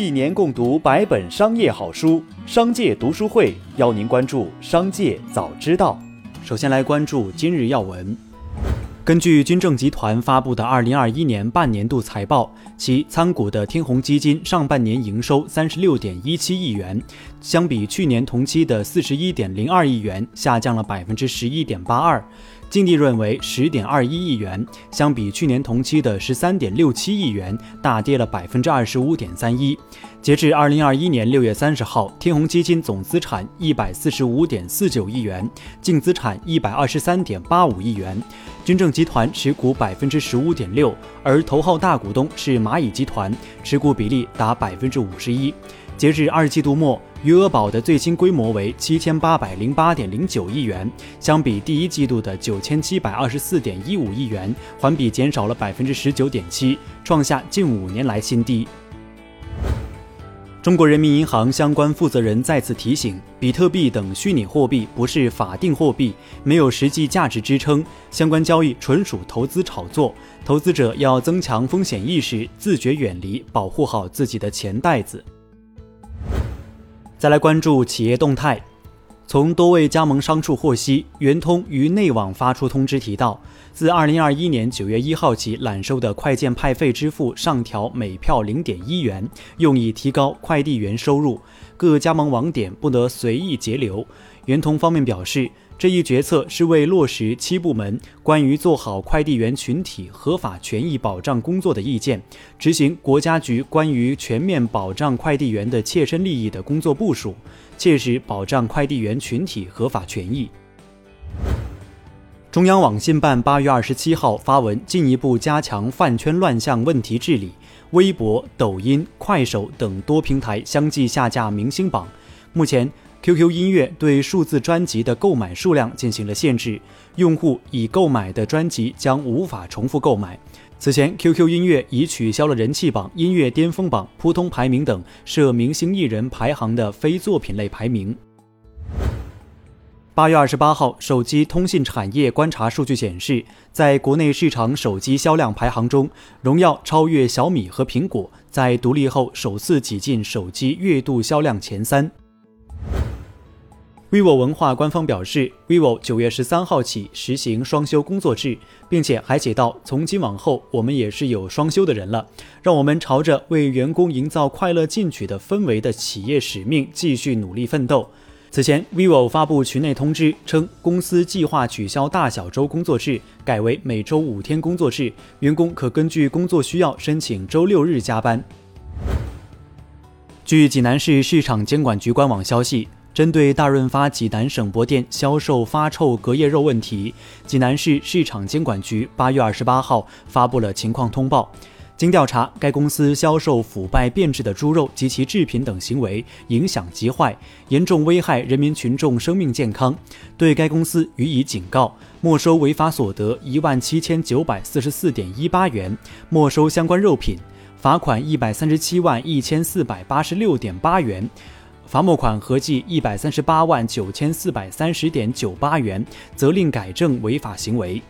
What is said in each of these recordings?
一年共读百本商业好书，商界读书会邀您关注商界早知道。首先来关注今日要闻。根据军政集团发布的二零二一年半年度财报，其参股的天弘基金上半年营收三十六点一七亿元，相比去年同期的四十一点零二亿元，下降了百分之十一点八二。净利润为十点二一亿元，相比去年同期的十三点六七亿元，大跌了百分之二十五点三一。截至二零二一年六月三十号，天弘基金总资产一百四十五点四九亿元，净资产一百二十三点八五亿元。军政集团持股百分之十五点六，而头号大股东是蚂蚁集团，持股比例达百分之五十一。截至二季度末，余额宝的最新规模为七千八百零八点零九亿元，相比第一季度的九千七百二十四点一五亿元，环比减少了百分之十九点七，创下近五年来新低。中国人民银行相关负责人再次提醒，比特币等虚拟货币不是法定货币，没有实际价值支撑，相关交易纯属投资炒作，投资者要增强风险意识，自觉远离，保护好自己的钱袋子。再来关注企业动态，从多位加盟商处获悉，圆通于内网发出通知，提到自二零二一年九月一号起揽收的快件派费支付上调每票零点一元，用以提高快递员收入，各加盟网点不得随意截留。圆通方面表示。这一决策是为落实七部门关于做好快递员群体合法权益保障工作的意见，执行国家局关于全面保障快递员的切身利益的工作部署，切实保障快递员群体合法权益。中央网信办八月二十七号发文，进一步加强饭圈乱象问题治理，微博、抖音、快手等多平台相继下架明星榜，目前。QQ 音乐对数字专辑的购买数量进行了限制，用户已购买的专辑将无法重复购买。此前，QQ 音乐已取消了人气榜、音乐巅峰榜、扑通排名等设明星艺人排行的非作品类排名。八月二十八号，手机通信产业观察数据显示，在国内市场手机销量排行中，荣耀超越小米和苹果，在独立后首次挤进手机月度销量前三。Vivo 文化官方表示，vivo 九月十三号起实行双休工作制，并且还写道：“从今往后，我们也是有双休的人了。让我们朝着为员工营造快乐进取的氛围的企业使命继续努力奋斗。”此前，vivo 发布群内通知称，公司计划取消大小周工作制，改为每周五天工作制，员工可根据工作需要申请周六日加班。据济南市市场监管局官网消息。针对大润发济南省博店销售发臭隔夜肉问题，济南市市场监管局八月二十八号发布了情况通报。经调查，该公司销售腐败变质的猪肉及其制品等行为影响极坏，严重危害人民群众生命健康，对该公司予以警告，没收违法所得一万七千九百四十四点一八元，没收相关肉品，罚款一百三十七万一千四百八十六点八元。罚没款合计一百三十八万九千四百三十点九八元，责令改正违法行为。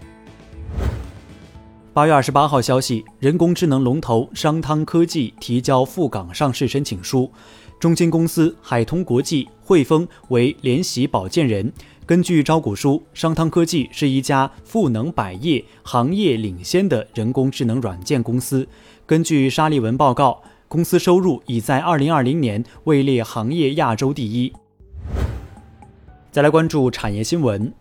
八月二十八号消息，人工智能龙头商汤科技提交赴港上市申请书，中金公司、海通国际、汇丰为联席保荐人。根据招股书，商汤科技是一家赋能百业、行业领先的人工智能软件公司。根据沙利文报告。公司收入已在二零二零年位列行业亚洲第一。再来关注产业新闻，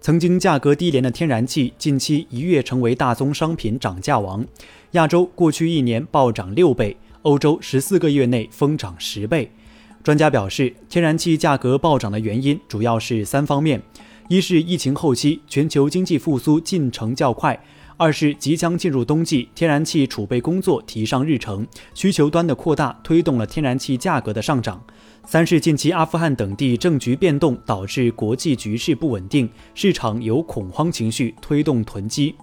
曾经价格低廉的天然气近期一跃成为大宗商品涨价王。亚洲过去一年暴涨六倍，欧洲十四个月内疯涨十倍。专家表示，天然气价格暴涨的原因主要是三方面：一是疫情后期全球经济复苏进程较快。二是即将进入冬季，天然气储备工作提上日程，需求端的扩大推动了天然气价格的上涨。三是近期阿富汗等地政局变动导致国际局势不稳定，市场有恐慌情绪推动囤积。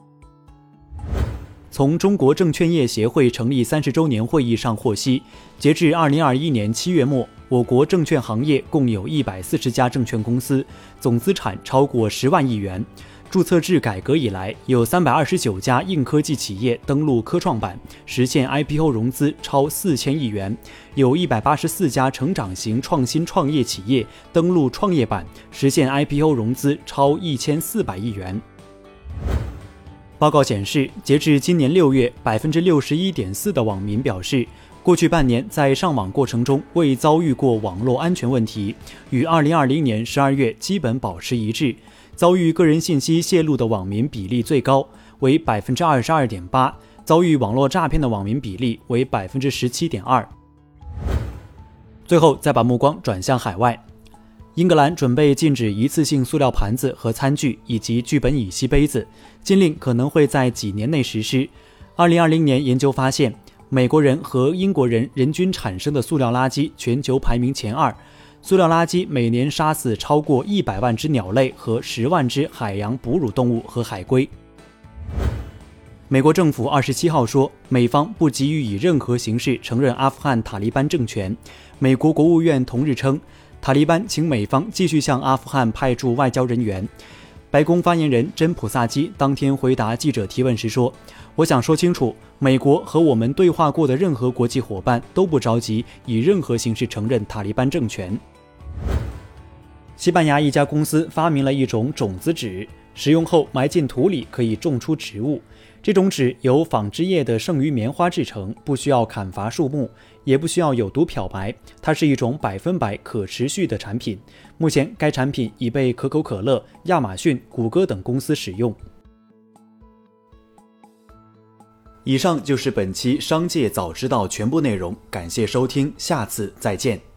从中国证券业协会成立三十周年会议上获悉，截至二零二一年七月末，我国证券行业共有一百四十家证券公司，总资产超过十万亿元。注册制改革以来，有三百二十九家硬科技企业登陆科创板，实现 IPO 融资超四千亿元；有一百八十四家成长型创新创业企业登陆创业板，实现 IPO 融资超一千四百亿元。报告显示，截至今年六月，百分之六十一点四的网民表示，过去半年在上网过程中未遭遇过网络安全问题，与二零二零年十二月基本保持一致。遭遇个人信息泄露的网民比例最高，为百分之二十二点八；遭遇网络诈骗的网民比例为百分之十七点二。最后，再把目光转向海外。英格兰准备禁止一次性塑料盘子和餐具以及聚苯乙烯杯子，禁令可能会在几年内实施。二零二零年研究发现，美国人和英国人人均产生的塑料垃圾全球排名前二，塑料垃圾每年杀死超过一百万只鸟类和十万只海洋哺乳动物和海龟。美国政府二十七号说，美方不急于以任何形式承认阿富汗塔利班政权。美国国务院同日称。塔利班请美方继续向阿富汗派驻外交人员。白宫发言人珍普萨基当天回答记者提问时说：“我想说清楚，美国和我们对话过的任何国际伙伴都不着急以任何形式承认塔利班政权。”西班牙一家公司发明了一种种子纸，使用后埋进土里可以种出植物。这种纸由纺织业的剩余棉花制成，不需要砍伐树木，也不需要有毒漂白。它是一种百分百可持续的产品。目前，该产品已被可口可乐、亚马逊、谷歌等公司使用。以上就是本期《商界早知道》全部内容，感谢收听，下次再见。